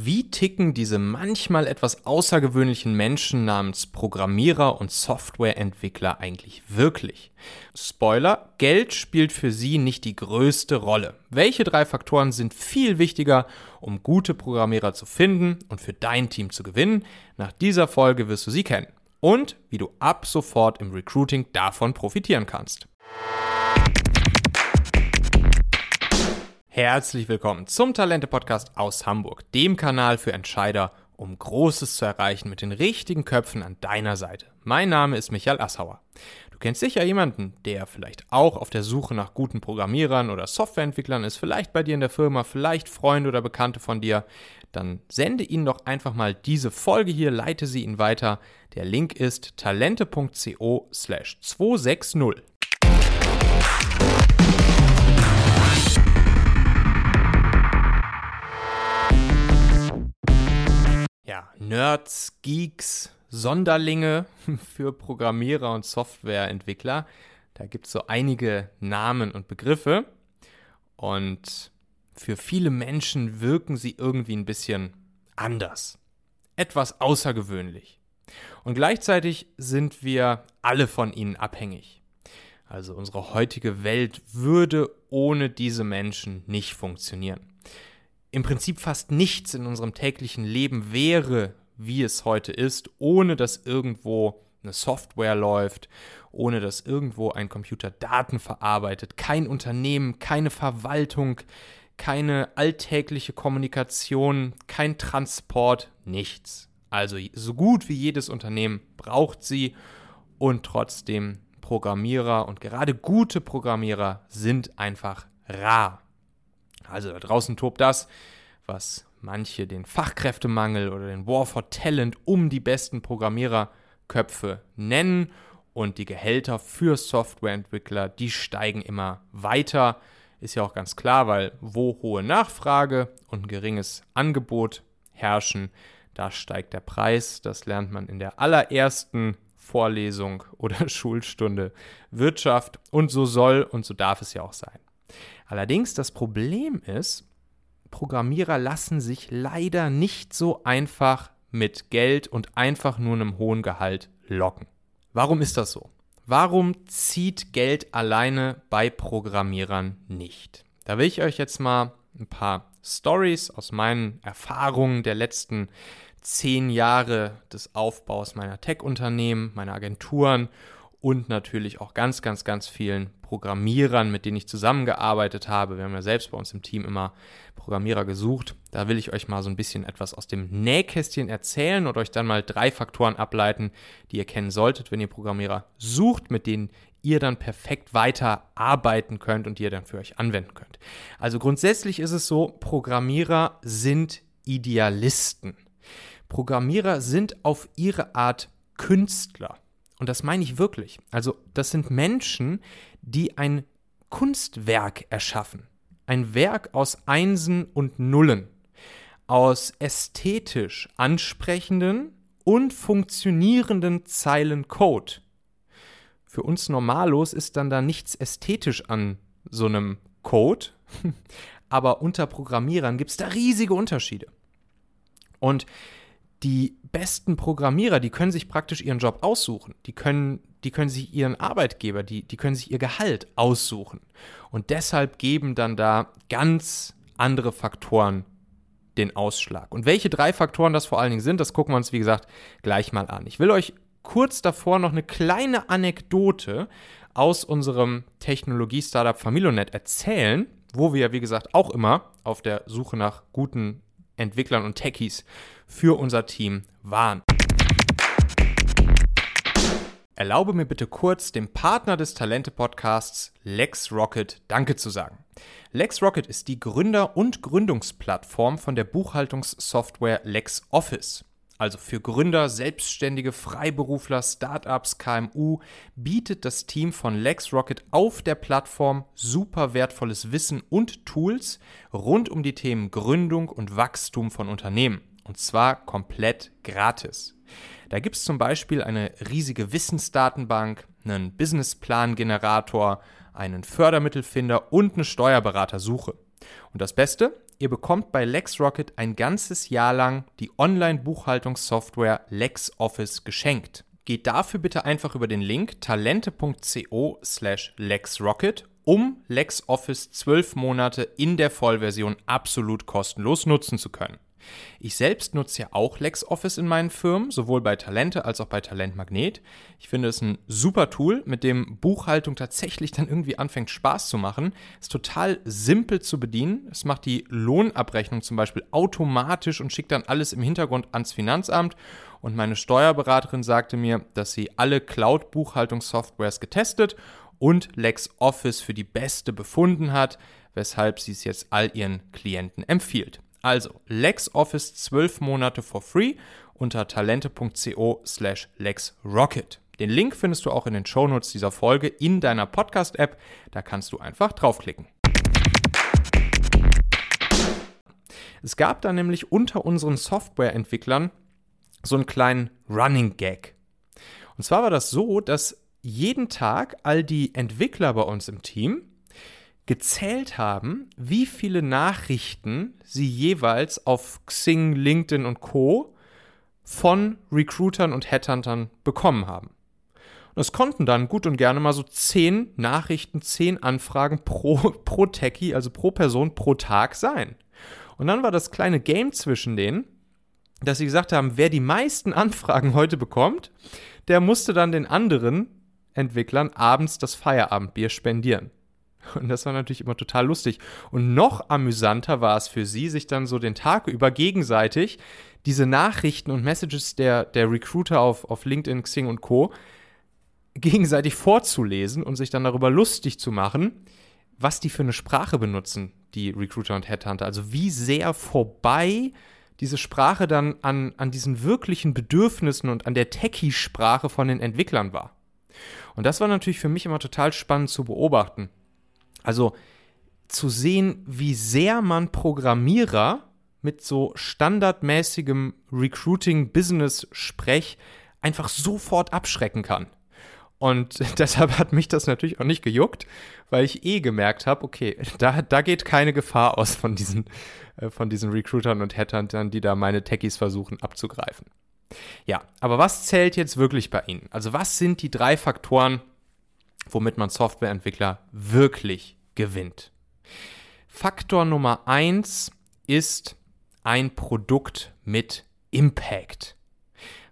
Wie ticken diese manchmal etwas außergewöhnlichen Menschen namens Programmierer und Softwareentwickler eigentlich wirklich? Spoiler, Geld spielt für sie nicht die größte Rolle. Welche drei Faktoren sind viel wichtiger, um gute Programmierer zu finden und für dein Team zu gewinnen? Nach dieser Folge wirst du sie kennen. Und wie du ab sofort im Recruiting davon profitieren kannst. Herzlich willkommen zum Talente-Podcast aus Hamburg, dem Kanal für Entscheider, um Großes zu erreichen mit den richtigen Köpfen an deiner Seite. Mein Name ist Michael Assauer. Du kennst sicher jemanden, der vielleicht auch auf der Suche nach guten Programmierern oder Softwareentwicklern ist, vielleicht bei dir in der Firma, vielleicht Freunde oder Bekannte von dir. Dann sende ihnen doch einfach mal diese Folge hier, leite sie ihnen weiter. Der Link ist talente.co slash 260. Nerds, Geeks, Sonderlinge für Programmierer und Softwareentwickler. Da gibt es so einige Namen und Begriffe. Und für viele Menschen wirken sie irgendwie ein bisschen anders. Etwas außergewöhnlich. Und gleichzeitig sind wir alle von ihnen abhängig. Also unsere heutige Welt würde ohne diese Menschen nicht funktionieren im Prinzip fast nichts in unserem täglichen Leben wäre, wie es heute ist, ohne dass irgendwo eine Software läuft, ohne dass irgendwo ein Computer Daten verarbeitet, kein Unternehmen, keine Verwaltung, keine alltägliche Kommunikation, kein Transport, nichts. Also so gut wie jedes Unternehmen braucht sie und trotzdem Programmierer und gerade gute Programmierer sind einfach rar. Also da draußen tobt das, was manche den Fachkräftemangel oder den War for Talent um die besten Programmiererköpfe nennen. Und die Gehälter für Softwareentwickler, die steigen immer weiter. Ist ja auch ganz klar, weil wo hohe Nachfrage und geringes Angebot herrschen, da steigt der Preis. Das lernt man in der allerersten Vorlesung oder Schulstunde Wirtschaft. Und so soll und so darf es ja auch sein. Allerdings das Problem ist, Programmierer lassen sich leider nicht so einfach mit Geld und einfach nur einem hohen Gehalt locken. Warum ist das so? Warum zieht Geld alleine bei Programmierern nicht? Da will ich euch jetzt mal ein paar Stories aus meinen Erfahrungen der letzten zehn Jahre des Aufbaus meiner Tech-Unternehmen, meiner Agenturen und natürlich auch ganz, ganz, ganz vielen Programmierern, mit denen ich zusammengearbeitet habe. Wir haben ja selbst bei uns im Team immer Programmierer gesucht. Da will ich euch mal so ein bisschen etwas aus dem Nähkästchen erzählen und euch dann mal drei Faktoren ableiten, die ihr kennen solltet, wenn ihr Programmierer sucht, mit denen ihr dann perfekt weiter arbeiten könnt und die ihr dann für euch anwenden könnt. Also grundsätzlich ist es so, Programmierer sind Idealisten. Programmierer sind auf ihre Art Künstler. Und das meine ich wirklich. Also das sind Menschen, die ein Kunstwerk erschaffen. Ein Werk aus Einsen und Nullen. Aus ästhetisch ansprechenden und funktionierenden Zeilen Code. Für uns Normalos ist dann da nichts ästhetisch an so einem Code, aber unter Programmierern gibt es da riesige Unterschiede. Und die besten Programmierer, die können sich praktisch ihren Job aussuchen. Die können, die können sich ihren Arbeitgeber, die, die können sich ihr Gehalt aussuchen. Und deshalb geben dann da ganz andere Faktoren den Ausschlag. Und welche drei Faktoren das vor allen Dingen sind, das gucken wir uns, wie gesagt, gleich mal an. Ich will euch kurz davor noch eine kleine Anekdote aus unserem Technologie-Startup Familonet erzählen, wo wir, wie gesagt, auch immer auf der Suche nach guten Entwicklern und Techies für unser Team waren. Erlaube mir bitte kurz, dem Partner des Talente-Podcasts LexRocket Danke zu sagen. LexRocket ist die Gründer- und Gründungsplattform von der Buchhaltungssoftware LexOffice. Also für Gründer, Selbstständige, Freiberufler, Startups, KMU bietet das Team von LexRocket auf der Plattform super wertvolles Wissen und Tools rund um die Themen Gründung und Wachstum von Unternehmen. Und zwar komplett gratis. Da gibt es zum Beispiel eine riesige Wissensdatenbank, einen Businessplan-Generator, einen Fördermittelfinder und eine Steuerberatersuche. Und das Beste, ihr bekommt bei LexRocket ein ganzes Jahr lang die Online-Buchhaltungssoftware LexOffice geschenkt. Geht dafür bitte einfach über den Link talente.co slash LexRocket, um LexOffice 12 Monate in der Vollversion absolut kostenlos nutzen zu können. Ich selbst nutze ja auch LexOffice in meinen Firmen, sowohl bei Talente als auch bei Talent Magnet. Ich finde es ein super Tool, mit dem Buchhaltung tatsächlich dann irgendwie anfängt Spaß zu machen. Ist total simpel zu bedienen. Es macht die Lohnabrechnung zum Beispiel automatisch und schickt dann alles im Hintergrund ans Finanzamt. Und meine Steuerberaterin sagte mir, dass sie alle Cloud-Buchhaltungssoftwares getestet und LexOffice für die beste befunden hat, weshalb sie es jetzt all ihren Klienten empfiehlt. Also LexOffice 12 Monate for free unter talente.co slash lexrocket. Den Link findest du auch in den Shownotes dieser Folge in deiner Podcast-App. Da kannst du einfach draufklicken. Es gab da nämlich unter unseren Softwareentwicklern so einen kleinen Running Gag. Und zwar war das so, dass jeden Tag all die Entwickler bei uns im Team gezählt haben, wie viele Nachrichten sie jeweils auf Xing, LinkedIn und Co. von Recruitern und Headhuntern bekommen haben. Und es konnten dann gut und gerne mal so zehn Nachrichten, zehn Anfragen pro, pro Techie, also pro Person pro Tag sein. Und dann war das kleine Game zwischen denen, dass sie gesagt haben, wer die meisten Anfragen heute bekommt, der musste dann den anderen Entwicklern abends das Feierabendbier spendieren. Und das war natürlich immer total lustig. Und noch amüsanter war es für sie, sich dann so den Tag über gegenseitig diese Nachrichten und Messages der, der Recruiter auf, auf LinkedIn, Xing und Co. gegenseitig vorzulesen und sich dann darüber lustig zu machen, was die für eine Sprache benutzen, die Recruiter und Headhunter. Also wie sehr vorbei diese Sprache dann an, an diesen wirklichen Bedürfnissen und an der Techie-Sprache von den Entwicklern war. Und das war natürlich für mich immer total spannend zu beobachten. Also zu sehen, wie sehr man Programmierer mit so standardmäßigem Recruiting-Business-Sprech einfach sofort abschrecken kann. Und deshalb hat mich das natürlich auch nicht gejuckt, weil ich eh gemerkt habe, okay, da, da geht keine Gefahr aus von diesen, äh, von diesen Recruitern und Headhuntern, die da meine Techies versuchen abzugreifen. Ja, aber was zählt jetzt wirklich bei Ihnen? Also was sind die drei Faktoren, womit man Softwareentwickler wirklich gewinnt. Faktor Nummer eins ist ein Produkt mit Impact.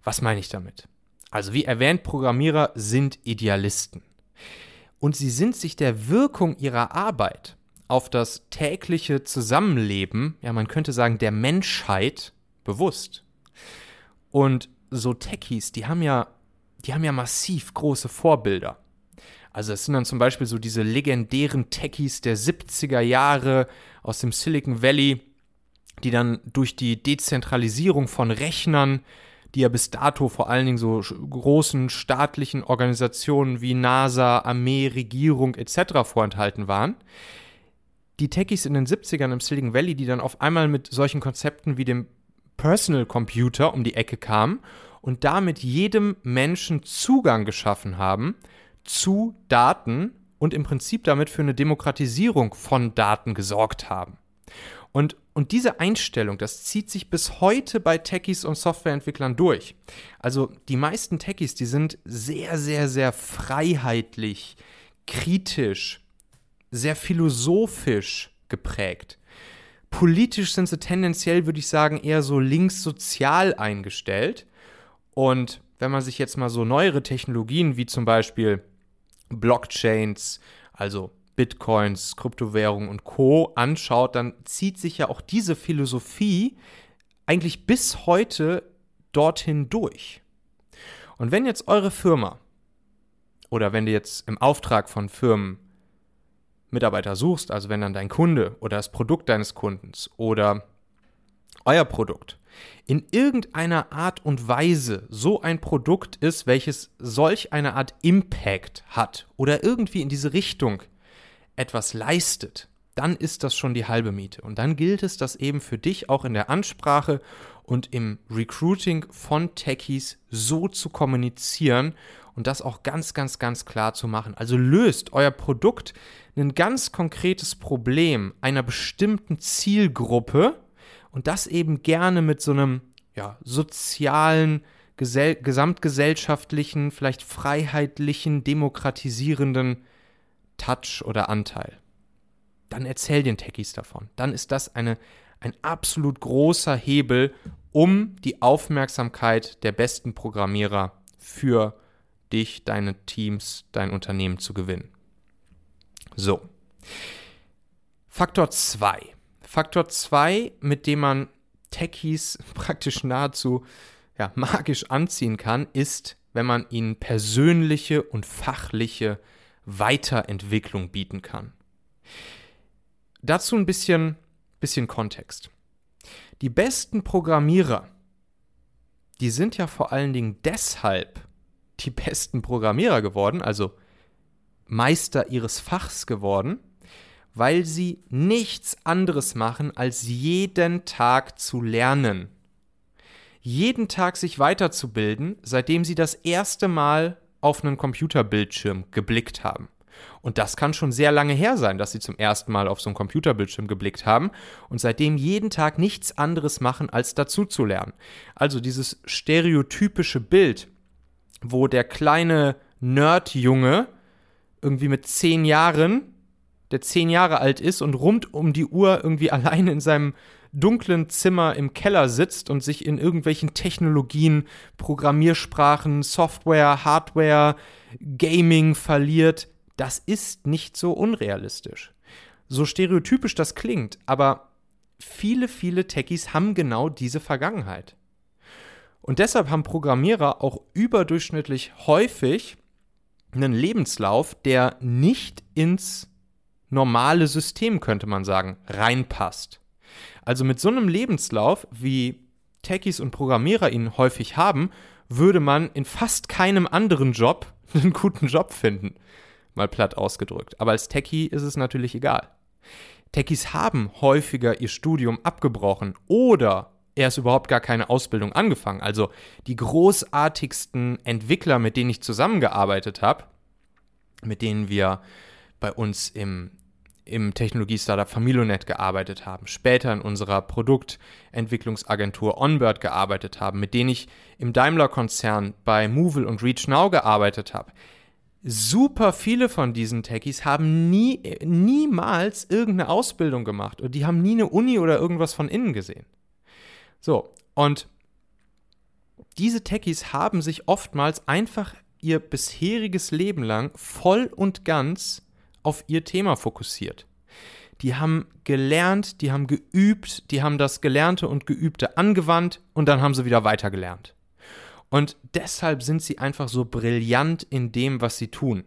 Was meine ich damit? Also wie erwähnt, Programmierer sind Idealisten. Und sie sind sich der Wirkung ihrer Arbeit auf das tägliche Zusammenleben, ja man könnte sagen, der Menschheit bewusst. Und so Techies, die haben ja, die haben ja massiv große Vorbilder. Also es sind dann zum Beispiel so diese legendären Techies der 70er Jahre aus dem Silicon Valley, die dann durch die Dezentralisierung von Rechnern, die ja bis dato vor allen Dingen so großen staatlichen Organisationen wie NASA, Armee, Regierung etc. vorenthalten waren, die Techies in den 70ern im Silicon Valley, die dann auf einmal mit solchen Konzepten wie dem Personal Computer um die Ecke kamen und damit jedem Menschen Zugang geschaffen haben zu Daten und im Prinzip damit für eine Demokratisierung von Daten gesorgt haben. Und, und diese Einstellung, das zieht sich bis heute bei Techies und Softwareentwicklern durch. Also die meisten Techies, die sind sehr, sehr, sehr freiheitlich, kritisch, sehr philosophisch geprägt. Politisch sind sie tendenziell, würde ich sagen, eher so linkssozial eingestellt. Und wenn man sich jetzt mal so neuere Technologien wie zum Beispiel Blockchains, also Bitcoins, Kryptowährungen und Co. anschaut, dann zieht sich ja auch diese Philosophie eigentlich bis heute dorthin durch. Und wenn jetzt eure Firma oder wenn du jetzt im Auftrag von Firmen Mitarbeiter suchst, also wenn dann dein Kunde oder das Produkt deines Kundens oder euer Produkt in irgendeiner Art und Weise so ein Produkt ist, welches solch eine Art Impact hat oder irgendwie in diese Richtung etwas leistet, dann ist das schon die halbe Miete. Und dann gilt es, das eben für dich auch in der Ansprache und im Recruiting von Techies so zu kommunizieren und das auch ganz, ganz, ganz klar zu machen. Also löst euer Produkt ein ganz konkretes Problem einer bestimmten Zielgruppe und das eben gerne mit so einem ja, sozialen, gesell gesamtgesellschaftlichen, vielleicht freiheitlichen, demokratisierenden Touch oder Anteil. Dann erzähl den Techies davon. Dann ist das eine, ein absolut großer Hebel, um die Aufmerksamkeit der besten Programmierer für dich, deine Teams, dein Unternehmen zu gewinnen. So. Faktor 2. Faktor 2, mit dem man Techies praktisch nahezu ja, magisch anziehen kann, ist, wenn man ihnen persönliche und fachliche Weiterentwicklung bieten kann. Dazu ein bisschen, bisschen Kontext. Die besten Programmierer, die sind ja vor allen Dingen deshalb die besten Programmierer geworden, also Meister ihres Fachs geworden, weil sie nichts anderes machen, als jeden Tag zu lernen. Jeden Tag sich weiterzubilden, seitdem sie das erste Mal auf einen Computerbildschirm geblickt haben. Und das kann schon sehr lange her sein, dass sie zum ersten Mal auf so einen Computerbildschirm geblickt haben und seitdem jeden Tag nichts anderes machen, als dazu zu lernen. Also dieses stereotypische Bild, wo der kleine Nerdjunge irgendwie mit zehn Jahren, der zehn Jahre alt ist und rund um die Uhr irgendwie alleine in seinem dunklen Zimmer im Keller sitzt und sich in irgendwelchen Technologien, Programmiersprachen, Software, Hardware, Gaming verliert, das ist nicht so unrealistisch. So stereotypisch das klingt, aber viele, viele Techies haben genau diese Vergangenheit. Und deshalb haben Programmierer auch überdurchschnittlich häufig einen Lebenslauf, der nicht ins normale System, könnte man sagen, reinpasst. Also mit so einem Lebenslauf, wie Techies und Programmierer ihn häufig haben, würde man in fast keinem anderen Job einen guten Job finden. Mal platt ausgedrückt. Aber als Techie ist es natürlich egal. Techies haben häufiger ihr Studium abgebrochen oder erst überhaupt gar keine Ausbildung angefangen. Also die großartigsten Entwickler, mit denen ich zusammengearbeitet habe, mit denen wir bei uns im, im Technologie-Startup Familonet gearbeitet haben, später in unserer Produktentwicklungsagentur Onbird gearbeitet haben, mit denen ich im Daimler-Konzern bei Movil und ReachNow gearbeitet habe. Super viele von diesen Techies haben nie, niemals irgendeine Ausbildung gemacht und die haben nie eine Uni oder irgendwas von innen gesehen. So, und diese Techies haben sich oftmals einfach ihr bisheriges Leben lang voll und ganz auf ihr Thema fokussiert. Die haben gelernt, die haben geübt, die haben das Gelernte und Geübte angewandt und dann haben sie wieder weitergelernt. Und deshalb sind sie einfach so brillant in dem, was sie tun.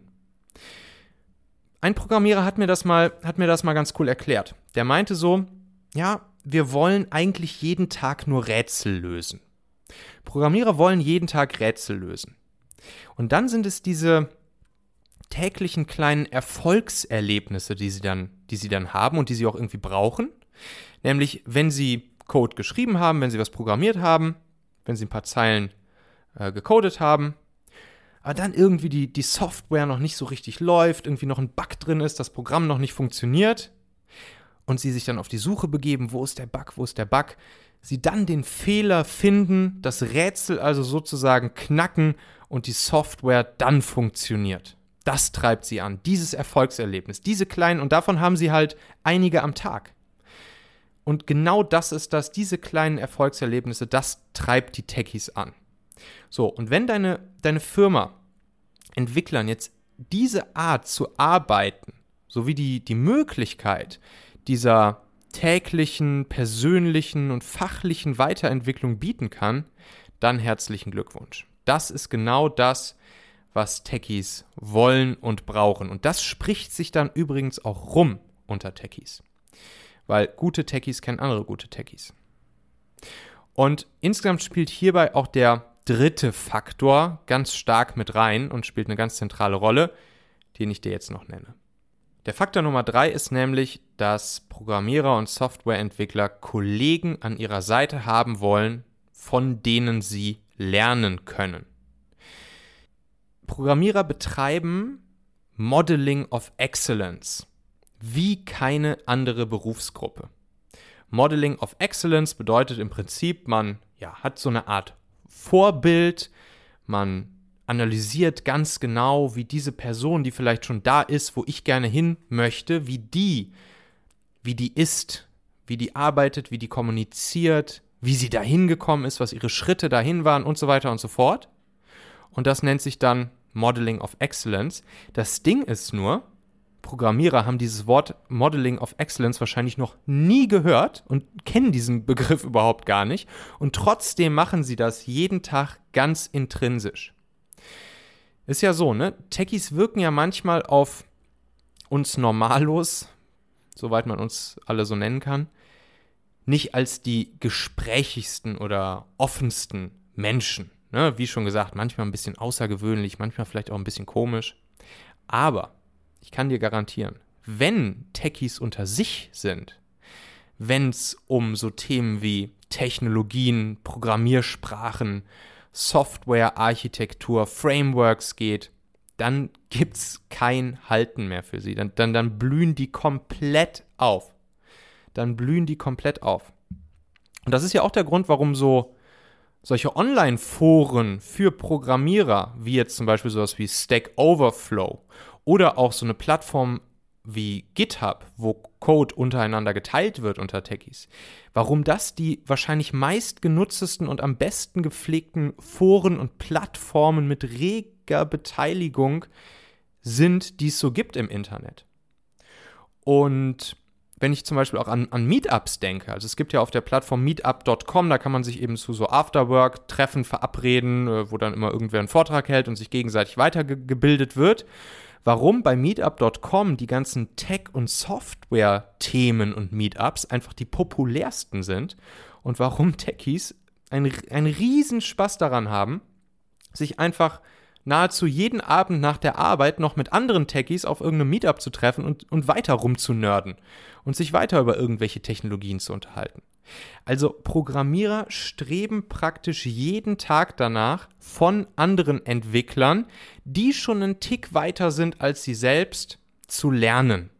Ein Programmierer hat mir das mal, hat mir das mal ganz cool erklärt. Der meinte so, ja, wir wollen eigentlich jeden Tag nur Rätsel lösen. Programmierer wollen jeden Tag Rätsel lösen. Und dann sind es diese täglichen kleinen Erfolgserlebnisse, die sie dann, die sie dann haben und die sie auch irgendwie brauchen. Nämlich, wenn sie Code geschrieben haben, wenn sie was programmiert haben, wenn sie ein paar Zeilen äh, gecodet haben, aber dann irgendwie die, die Software noch nicht so richtig läuft, irgendwie noch ein Bug drin ist, das Programm noch nicht funktioniert und sie sich dann auf die Suche begeben, wo ist der Bug, wo ist der Bug, sie dann den Fehler finden, das Rätsel also sozusagen knacken und die Software dann funktioniert. Das treibt sie an, dieses Erfolgserlebnis, diese kleinen, und davon haben sie halt einige am Tag. Und genau das ist das, diese kleinen Erfolgserlebnisse, das treibt die Techies an. So, und wenn deine, deine Firma Entwicklern jetzt diese Art zu arbeiten, sowie die, die Möglichkeit, dieser täglichen, persönlichen und fachlichen Weiterentwicklung bieten kann, dann herzlichen Glückwunsch. Das ist genau das, was Techies wollen und brauchen. Und das spricht sich dann übrigens auch rum unter Techies. Weil gute Techies kennen andere gute Techies. Und insgesamt spielt hierbei auch der dritte Faktor ganz stark mit rein und spielt eine ganz zentrale Rolle, den ich dir jetzt noch nenne. Der Faktor Nummer drei ist nämlich, dass Programmierer und Softwareentwickler Kollegen an ihrer Seite haben wollen, von denen sie lernen können. Programmierer betreiben Modeling of Excellence wie keine andere Berufsgruppe. Modeling of Excellence bedeutet im Prinzip, man ja, hat so eine Art Vorbild, man analysiert ganz genau, wie diese Person, die vielleicht schon da ist, wo ich gerne hin möchte, wie die, wie die ist, wie die arbeitet, wie die kommuniziert, wie sie dahin gekommen ist, was ihre Schritte dahin waren und so weiter und so fort. Und das nennt sich dann Modeling of Excellence. Das Ding ist nur, Programmierer haben dieses Wort Modeling of Excellence wahrscheinlich noch nie gehört und kennen diesen Begriff überhaupt gar nicht. Und trotzdem machen sie das jeden Tag ganz intrinsisch. Ist ja so, ne? Techies wirken ja manchmal auf uns normallos, soweit man uns alle so nennen kann, nicht als die gesprächigsten oder offensten Menschen. Ne? Wie schon gesagt, manchmal ein bisschen außergewöhnlich, manchmal vielleicht auch ein bisschen komisch. Aber ich kann dir garantieren, wenn Techies unter sich sind, wenn es um so Themen wie Technologien, Programmiersprachen, Softwarearchitektur, Frameworks geht, dann gibt es kein Halten mehr für sie. Dann, dann, dann blühen die komplett auf. Dann blühen die komplett auf. Und das ist ja auch der Grund, warum so solche Online-Foren für Programmierer, wie jetzt zum Beispiel sowas wie Stack Overflow oder auch so eine Plattform wie GitHub, wo Code untereinander geteilt wird unter Techies, warum das die wahrscheinlich meistgenutztesten und am besten gepflegten Foren und Plattformen mit reger Beteiligung sind, die es so gibt im Internet. Und wenn ich zum Beispiel auch an, an Meetups denke, also es gibt ja auf der Plattform meetup.com, da kann man sich eben zu so Afterwork-Treffen verabreden, äh, wo dann immer irgendwer einen Vortrag hält und sich gegenseitig weitergebildet wird. Warum bei meetup.com die ganzen Tech- und Software-Themen und Meetups einfach die populärsten sind und warum Techies einen, einen Spaß daran haben, sich einfach nahezu jeden Abend nach der Arbeit noch mit anderen Techies auf irgendeinem Meetup zu treffen und, und weiter rumzunörden und sich weiter über irgendwelche Technologien zu unterhalten. Also Programmierer streben praktisch jeden Tag danach von anderen Entwicklern, die schon einen Tick weiter sind als sie selbst, zu lernen.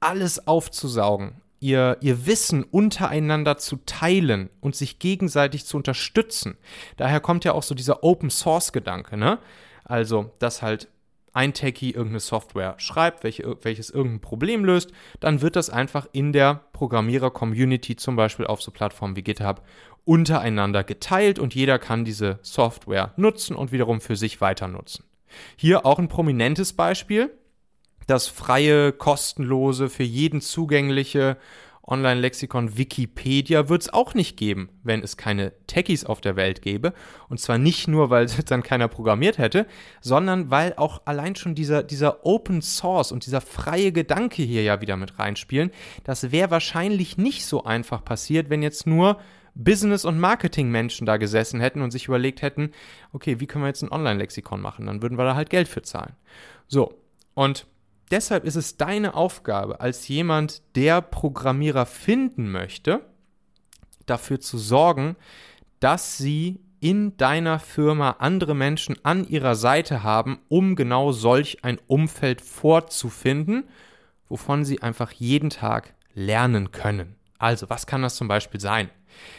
Alles aufzusaugen, ihr, ihr Wissen untereinander zu teilen und sich gegenseitig zu unterstützen. Daher kommt ja auch so dieser Open Source Gedanke, ne? Also, dass halt ein Techie irgendeine Software schreibt, welche, welches irgendein Problem löst, dann wird das einfach in der Programmierer-Community, zum Beispiel auf so Plattformen wie GitHub, untereinander geteilt und jeder kann diese Software nutzen und wiederum für sich weiter nutzen. Hier auch ein prominentes Beispiel, das freie, kostenlose, für jeden zugängliche Online-Lexikon Wikipedia wird es auch nicht geben, wenn es keine Techies auf der Welt gäbe. Und zwar nicht nur, weil dann keiner programmiert hätte, sondern weil auch allein schon dieser, dieser Open Source und dieser freie Gedanke hier ja wieder mit reinspielen. Das wäre wahrscheinlich nicht so einfach passiert, wenn jetzt nur Business- und Marketing-Menschen da gesessen hätten und sich überlegt hätten, okay, wie können wir jetzt ein Online-Lexikon machen? Dann würden wir da halt Geld für zahlen. So, und deshalb ist es deine Aufgabe als jemand, der Programmierer finden möchte, dafür zu sorgen, dass sie in deiner Firma andere Menschen an ihrer Seite haben, um genau solch ein Umfeld vorzufinden, wovon sie einfach jeden Tag lernen können. Also, was kann das zum Beispiel sein?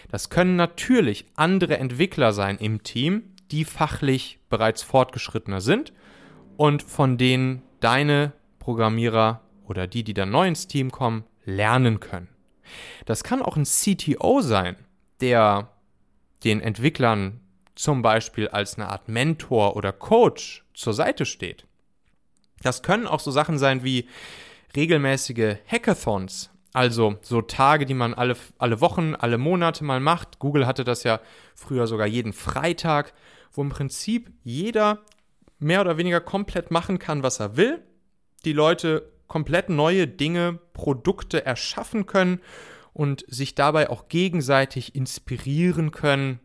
Das können natürlich andere Entwickler sein im Team, die fachlich bereits fortgeschrittener sind und von denen deine Programmierer oder die, die dann neu ins Team kommen, lernen können. Das kann auch ein CTO sein, der den Entwicklern zum Beispiel als eine Art Mentor oder Coach zur Seite steht. Das können auch so Sachen sein wie regelmäßige Hackathons, also so Tage, die man alle, alle Wochen, alle Monate mal macht. Google hatte das ja früher sogar jeden Freitag, wo im Prinzip jeder mehr oder weniger komplett machen kann, was er will die Leute komplett neue Dinge, Produkte erschaffen können und sich dabei auch gegenseitig inspirieren können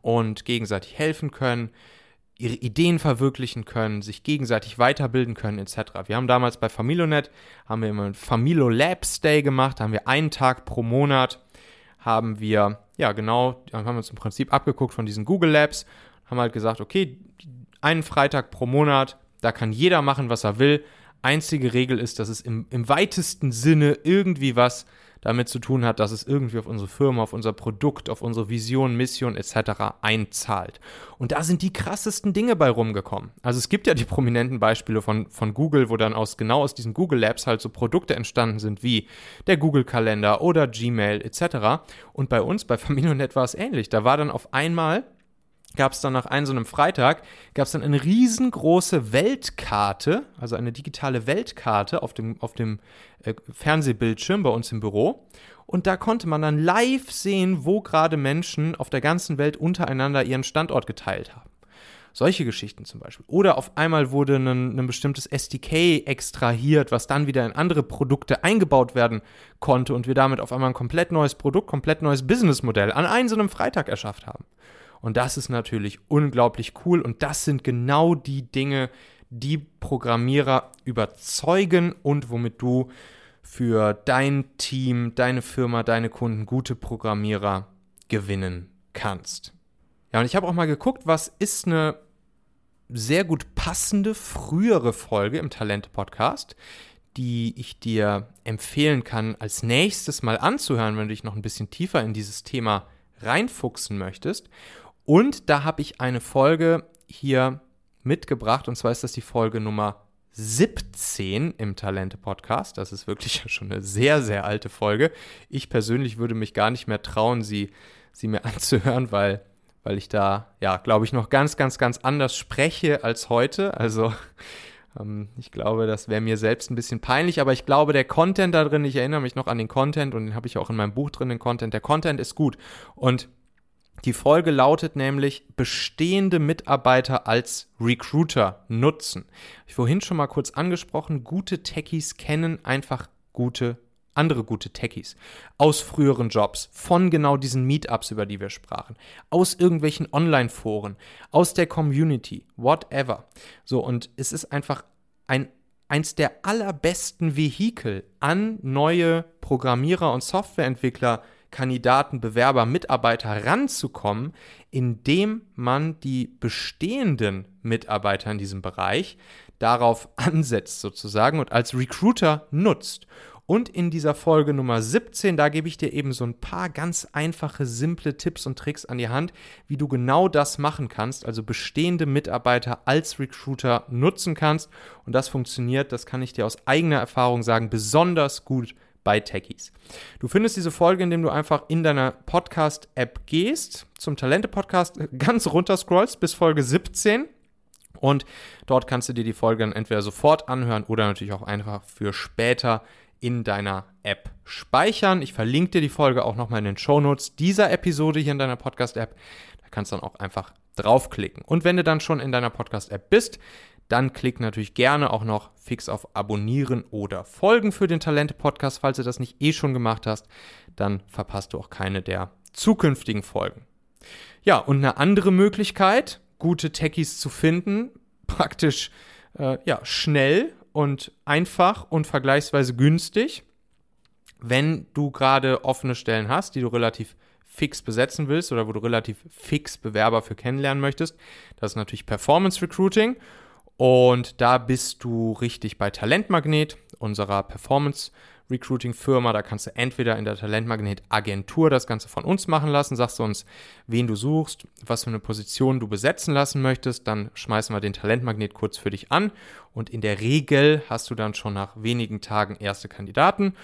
und gegenseitig helfen können, ihre Ideen verwirklichen können, sich gegenseitig weiterbilden können etc. Wir haben damals bei Familonet haben wir immer ein Familo Labs Day gemacht, da haben wir einen Tag pro Monat haben wir ja genau, haben wir uns im Prinzip abgeguckt von diesen Google Labs, haben halt gesagt, okay, einen Freitag pro Monat, da kann jeder machen, was er will. Einzige Regel ist, dass es im, im weitesten Sinne irgendwie was damit zu tun hat, dass es irgendwie auf unsere Firma, auf unser Produkt, auf unsere Vision, Mission etc. einzahlt. Und da sind die krassesten Dinge bei rumgekommen. Also es gibt ja die prominenten Beispiele von, von Google, wo dann aus genau aus diesen Google Labs halt so Produkte entstanden sind wie der Google Kalender oder Gmail etc. Und bei uns, bei Familionet war es ähnlich. Da war dann auf einmal gab es dann nach einem so einem Freitag, gab es dann eine riesengroße Weltkarte, also eine digitale Weltkarte auf dem, auf dem äh, Fernsehbildschirm bei uns im Büro. Und da konnte man dann live sehen, wo gerade Menschen auf der ganzen Welt untereinander ihren Standort geteilt haben. Solche Geschichten zum Beispiel. Oder auf einmal wurde ein, ein bestimmtes SDK extrahiert, was dann wieder in andere Produkte eingebaut werden konnte und wir damit auf einmal ein komplett neues Produkt, komplett neues Businessmodell an einem so einem Freitag erschafft haben. Und das ist natürlich unglaublich cool und das sind genau die Dinge, die Programmierer überzeugen und womit du für dein Team, deine Firma, deine Kunden gute Programmierer gewinnen kannst. Ja, und ich habe auch mal geguckt, was ist eine sehr gut passende frühere Folge im Talente-Podcast, die ich dir empfehlen kann, als nächstes mal anzuhören, wenn du dich noch ein bisschen tiefer in dieses Thema reinfuchsen möchtest. Und da habe ich eine Folge hier mitgebracht, und zwar ist das die Folge Nummer 17 im Talente-Podcast. Das ist wirklich schon eine sehr, sehr alte Folge. Ich persönlich würde mich gar nicht mehr trauen, sie, sie mir anzuhören, weil, weil ich da, ja, glaube ich, noch ganz, ganz, ganz anders spreche als heute. Also ähm, ich glaube, das wäre mir selbst ein bisschen peinlich, aber ich glaube, der Content da drin, ich erinnere mich noch an den Content und den habe ich auch in meinem Buch drin, den Content. Der Content ist gut. Und die Folge lautet nämlich bestehende Mitarbeiter als Recruiter nutzen. Ich vorhin schon mal kurz angesprochen, gute Techies kennen einfach gute andere gute Techies aus früheren Jobs, von genau diesen Meetups, über die wir sprachen, aus irgendwelchen Online-Foren, aus der Community, whatever. So, und es ist einfach ein, eins der allerbesten Vehikel an neue Programmierer und Softwareentwickler Kandidaten, Bewerber, Mitarbeiter ranzukommen, indem man die bestehenden Mitarbeiter in diesem Bereich darauf ansetzt sozusagen und als Recruiter nutzt. Und in dieser Folge Nummer 17, da gebe ich dir eben so ein paar ganz einfache, simple Tipps und Tricks an die Hand, wie du genau das machen kannst, also bestehende Mitarbeiter als Recruiter nutzen kannst. Und das funktioniert, das kann ich dir aus eigener Erfahrung sagen, besonders gut bei Techies. Du findest diese Folge, indem du einfach in deiner Podcast-App gehst, zum Talente-Podcast, ganz runter scrollst bis Folge 17 und dort kannst du dir die Folge dann entweder sofort anhören oder natürlich auch einfach für später in deiner App speichern. Ich verlinke dir die Folge auch nochmal in den Show Notes dieser Episode hier in deiner Podcast-App. Da kannst du dann auch einfach draufklicken. Und wenn du dann schon in deiner Podcast-App bist, dann klick natürlich gerne auch noch fix auf Abonnieren oder Folgen für den Talente-Podcast. Falls du das nicht eh schon gemacht hast, dann verpasst du auch keine der zukünftigen Folgen. Ja, und eine andere Möglichkeit, gute Techies zu finden, praktisch äh, ja, schnell und einfach und vergleichsweise günstig, wenn du gerade offene Stellen hast, die du relativ fix besetzen willst oder wo du relativ fix Bewerber für kennenlernen möchtest. Das ist natürlich Performance Recruiting und da bist du richtig bei Talentmagnet, unserer Performance Recruiting Firma. Da kannst du entweder in der Talentmagnet Agentur das Ganze von uns machen lassen, sagst du uns, wen du suchst, was für eine Position du besetzen lassen möchtest, dann schmeißen wir den Talentmagnet kurz für dich an und in der Regel hast du dann schon nach wenigen Tagen erste Kandidaten.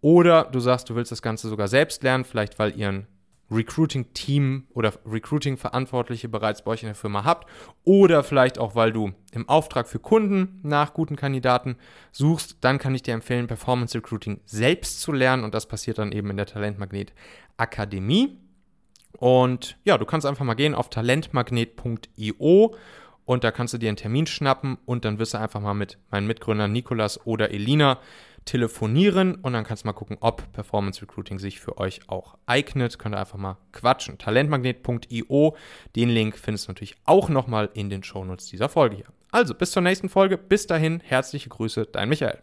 Oder du sagst, du willst das Ganze sogar selbst lernen, vielleicht weil ihr ein Recruiting-Team oder Recruiting-Verantwortliche bereits bei euch in der Firma habt oder vielleicht auch, weil du im Auftrag für Kunden nach guten Kandidaten suchst, dann kann ich dir empfehlen, Performance Recruiting selbst zu lernen und das passiert dann eben in der Talentmagnet Akademie. Und ja, du kannst einfach mal gehen auf talentmagnet.io und da kannst du dir einen Termin schnappen und dann wirst du einfach mal mit meinen Mitgründern Nikolas oder Elina telefonieren und dann kannst du mal gucken, ob Performance Recruiting sich für euch auch eignet. Könnt ihr einfach mal quatschen. Talentmagnet.io, den Link findest du natürlich auch nochmal in den Shownotes dieser Folge hier. Also, bis zur nächsten Folge. Bis dahin, herzliche Grüße, dein Michael.